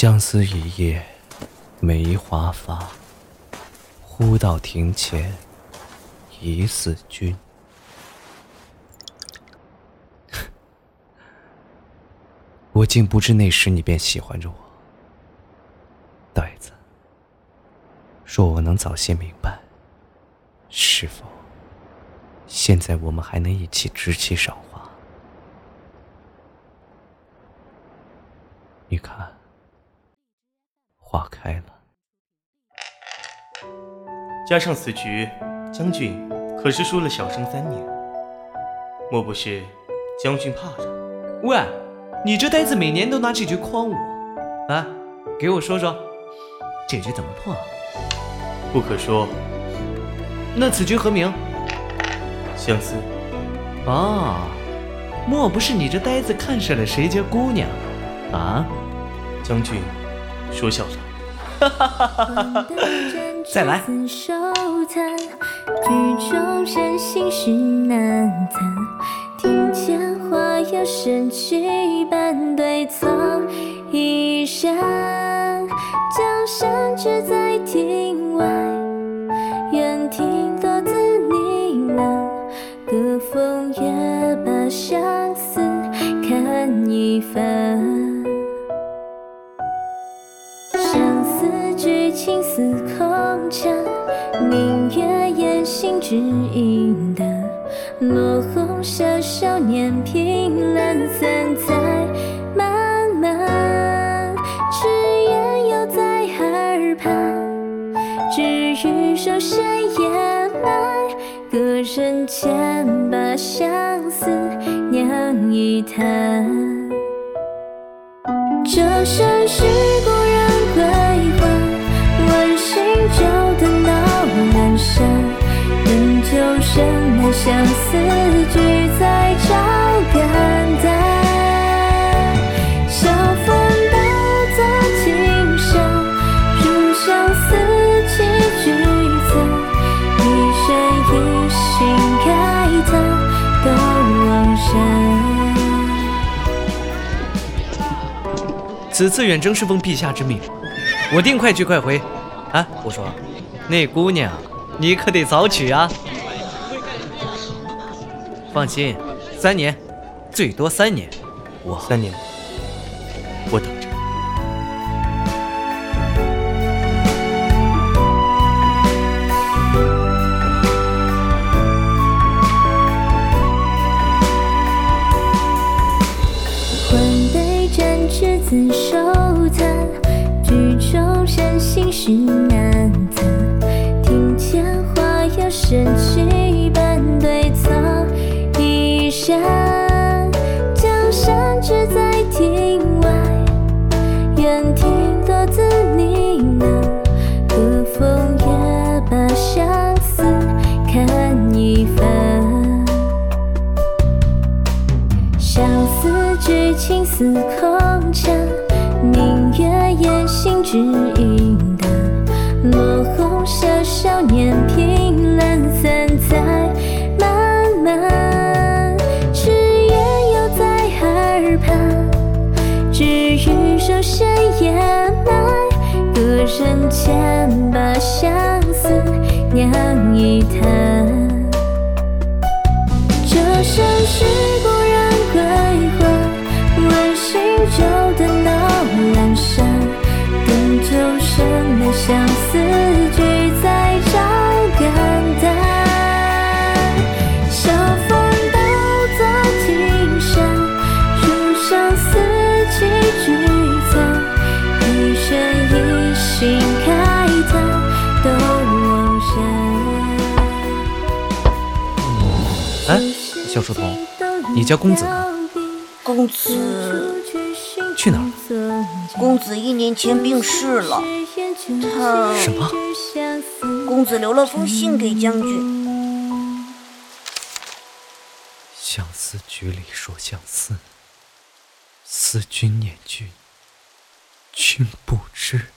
相思一夜梅花发，忽到庭前疑似君。我竟不知那时你便喜欢着我，呆子。若我能早些明白，是否现在我们还能一起执起赏花？你看，花开了。加上此局，将军可是输了小生三年。莫不是将军怕了？喂，你这呆子每年都拿这局诓我，来，给我说说，这局怎么破？不可说。那此局何名？相思。啊，莫不是你这呆子看上了谁家姑娘？啊，将军，说笑了。再来。剧中人心事难测，听见花有神曲伴对错，一人江山只在庭外，愿听多自呢喃，隔风也把相思看一番。青丝空缠，明月掩心只影灯。落红袖，少年凭栏三载漫漫。只言犹在耳畔，至于手谁掩埋？隔人间把相思酿一坛。这盛世相思聚在照肝胆。晓风倒作青山，如相思寄居残。一人一心慨叹，都忘山。此次远征是奉陛下之命，我定快去快回。哎，我说，那姑娘，你可得早娶啊！放心，三年，最多三年，我三年，我等着。换杯沾纸自手残。人心事难测，举青丝空墙。明月夜心只影单，落红袖，少年凭栏三载漫漫。只言犹在耳畔，只余手谁掩埋？隔人间把相思酿一坛。小书童，你家公子呢？公子去哪儿？公子一年前病逝了，他什么？公子留了封信给将军。相思局里说相思，思君念君，君不知。